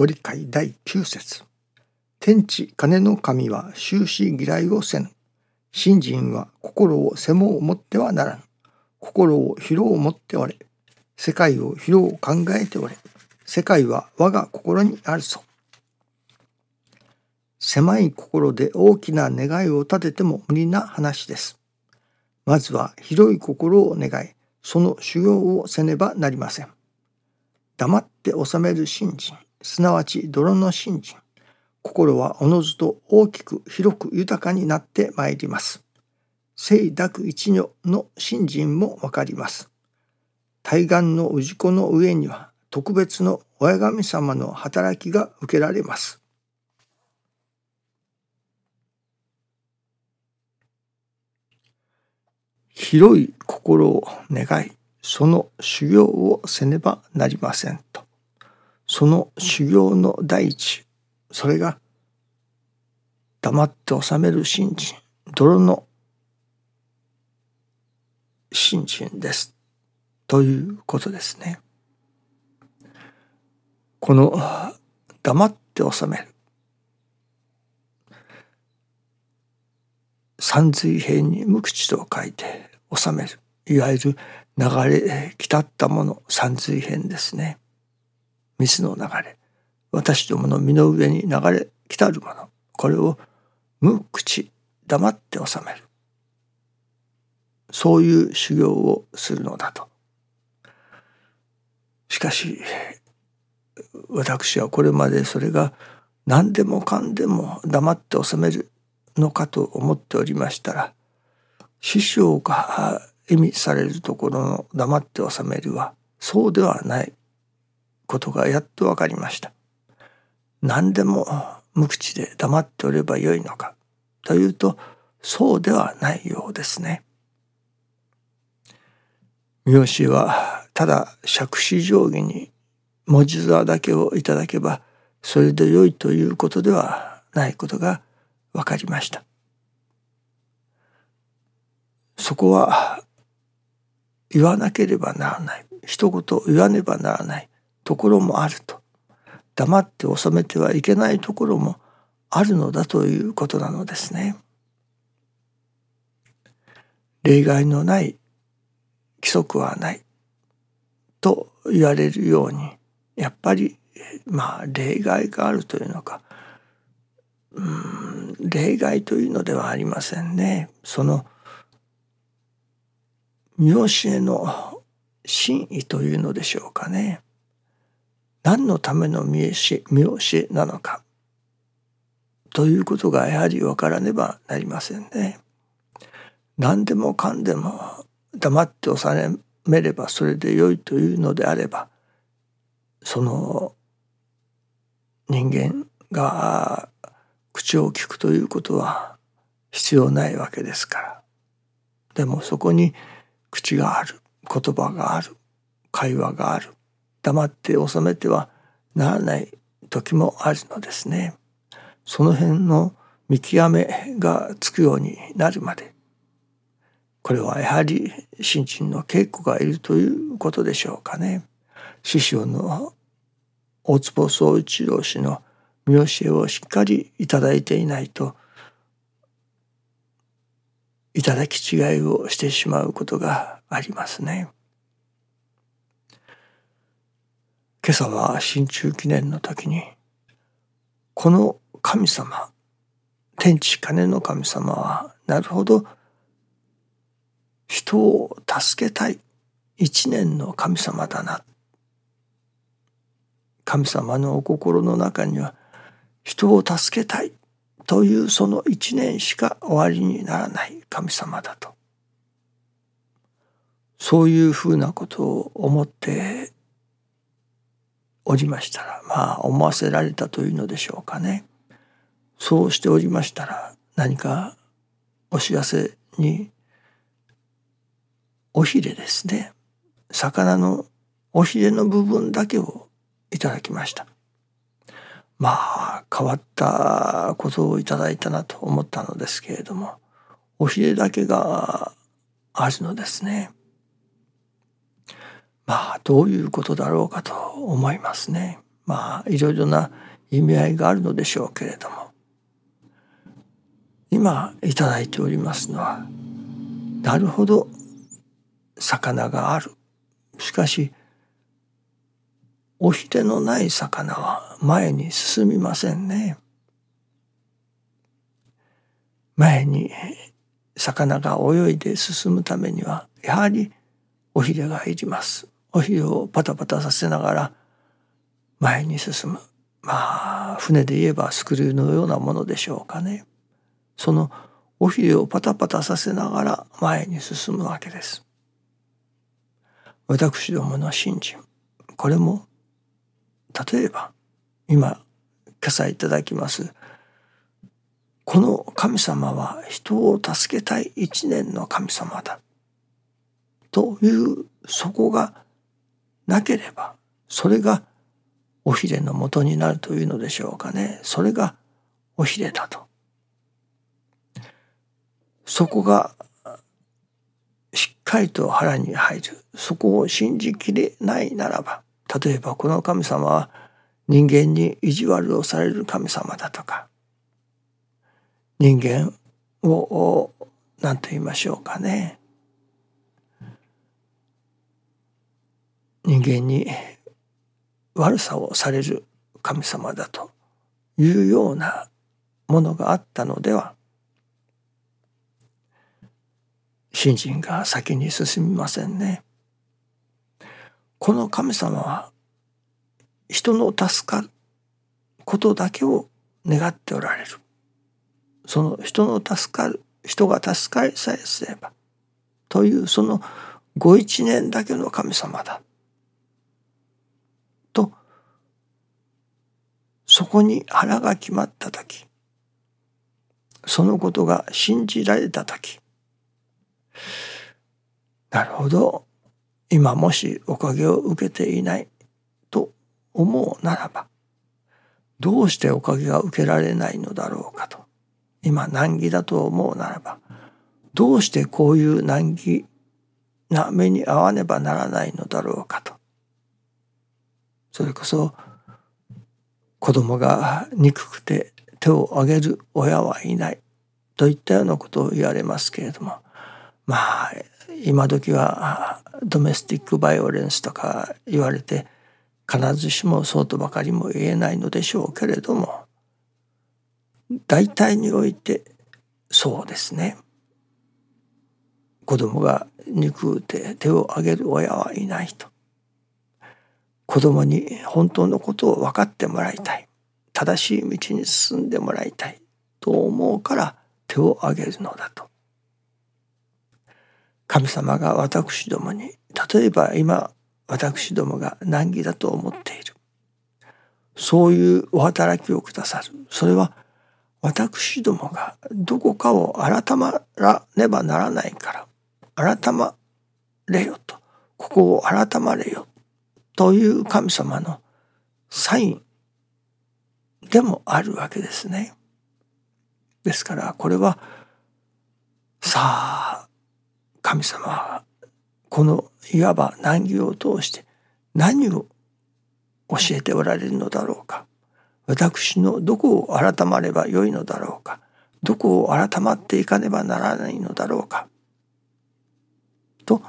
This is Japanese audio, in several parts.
ご理解第9節天地金の神は終始嫌いをせぬ。信心は心を背もを持ってはならぬ。心を広を持っておれ。世界を広を考えておれ。世界は我が心にあるぞ。狭い心で大きな願いを立てても無理な話です。まずは広い心を願い、その修行をせねばなりません。黙って収める信心、すなわち泥の信心。心はおのずと大きく広く豊かになってまいります。聖濁一如の信心もわかります。対岸の氏子の上には特別の親神様の働きが受けられます。広い心を願い、その修行をせねばなりませんと。その修行の第一、それが黙って収める信心、泥の信心です。ということですね。この黙って収める。三髄平に無口と書いて収める。いわゆる流れ来たったもの三髄変ですね。水の流れ。私どもの身の上に流れ来たるもの。これを無口黙って収める。そういう修行をするのだと。しかし私はこれまでそれが何でもかんでも黙って収めるのかと思っておりましたら師匠が意味されるところの黙って収めるはそうではないことがやっと分かりました。何でも無口で黙っておればよいのかというとそうではないようですね。三好はただ釈子定規に文字座だけをいただけばそれでよいということではないことが分かりました。そこは言わなければならない一言言わねばならないところもあると黙って収めてはいけないところもあるのだということなのですね。例外のない規則はないと言われるようにやっぱりまあ例外があるというのかうん例外というのではありませんね。その見教えの真意というのでしょうかね。何のための見教えなのかということがやはり分からねばなりませんね。何でもかんでも黙って収めればそれでよいというのであればその人間が口を聞くということは必要ないわけですから。でもそこに口がある言葉がある会話がある黙って収めてはならない時もあるのですね。その辺の見極めがつくようになるまでこれはやはり新陳の稽古がいるということでしょうかね。師匠の大坪宗一郎氏の見教えをしっかりいただいていないといただき違いをしてしまうことがありますね。今朝は新中記念の時にこの神様天地金の神様はなるほど人を助けたい一年の神様だな。神様のお心の中には人を助けたいというその一年しか終わりにならない神様だと。そういうふうなことを思っておりましたらまあ思わせられたというのでしょうかねそうしておりましたら何かお知らせにおひれですね魚のおひれの部分だけをいただきましたまあ変わったことをいただいたなと思ったのですけれどもおひれだけがあるのですね。まあどういうことだろうかと思いますね。まあいろいろな意味合いがあるのでしょうけれども今いただいておりますのはなるほど魚があるしかしおひれのない魚は前に進みませんね。前に魚が泳いで進むためにはやはりおひれがいります。おひれをパタパタさせながら前に進む。まあ船で言えばスクリューのようなものでしょうかね。そのおひれをパタパタさせながら前に進むわけです。私どもの信心これも例えば今今朝いただきますこの神様は人を助けたい一年の神様だというそこがなければそれがおひれのもとになるというのでしょうかね。それがおひれだと。そこがしっかりと腹に入る。そこを信じきれないならば例えばこの神様は人間に意地悪をされる神様だとか人間を何と言いましょうかね。人間に悪さをされる神様だというようなものがあったのでは信心が先に進みませんね。この神様は人の助かることだけを願っておられる。その人の助かる人が助かりさえすればというそのご一年だけの神様だ。とそこに腹が決まった時そのことが信じられた時なるほど今もしおかげを受けていないと思うならばどうしておかげが受けられないのだろうかと今難儀だと思うならばどうしてこういう難儀な目に遭わねばならないのだろうかとそれこそ子供が憎くて手を挙げる親はいない。といったようなことを言われますけれども。まあ今時はドメスティックバイオレンスとか言われて必ずしもそうとばかりも言えないのでしょうけれども。大体においてそうですね。子供が憎うて手を挙げる親はいないと。子供に本当のことを分かってもらいたい。正しい道に進んでもらいたいと思うから手を挙げるのだと。神様が私どもに例えば今私どもが難儀だと思っている。そういうお働きをくださる。それは私どもがどこかを改まらねばならないから。改まれよと。ここを改まれよという神様のサインでもあるわけですね。ですからこれはさあ神様はこのいわば難儀を通して何を教えておられるのだろうか。私のどこを改まればよいのだろうか。どこを改まっていかねばならないのだろうか。と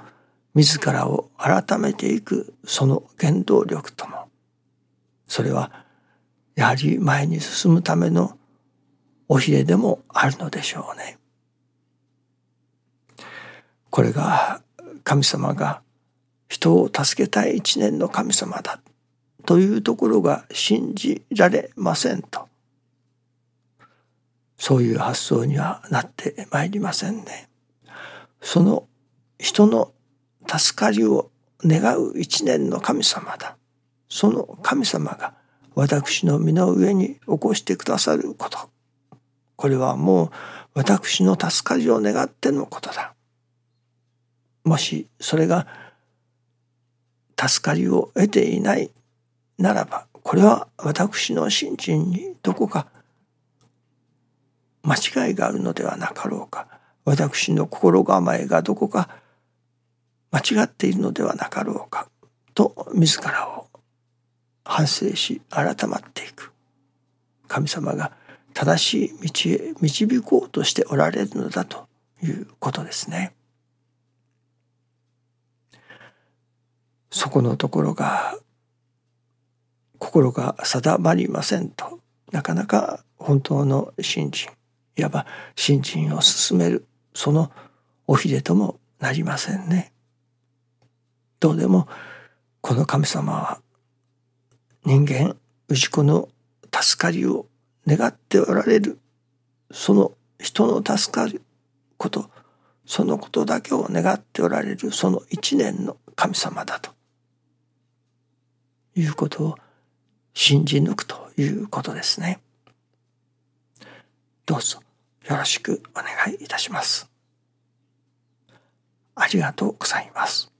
自らを改めていくその原動力ともそれはやはり前に進むためのおひれでもあるのでしょうね。これが神様が人を助けたい一年の神様だというところが信じられませんとそういう発想にはなってまいりませんね。その人の助かりを願う一年の神様だ。その神様が私の身の上に起こしてくださること。これはもう私の助かりを願ってのことだ。もしそれが助かりを得ていないならばこれは私の信心にどこか間違いがあるのではなかろうか私の心構えがどこか間違っているのではなかろうかと自らを反省し改まっていく神様が正しい道へ導こうとしておられるのだということですね。そこのところが心が定まりませんとなかなか本当の信心いわば信心を進めるそのおひれともなりませんね。どうでもこの神様は人間氏子の助かりを願っておられるその人の助かることそのことだけを願っておられるその一年の神様だということを信じ抜くということですね。どうぞよろしくお願いいたします。ありがとうございます。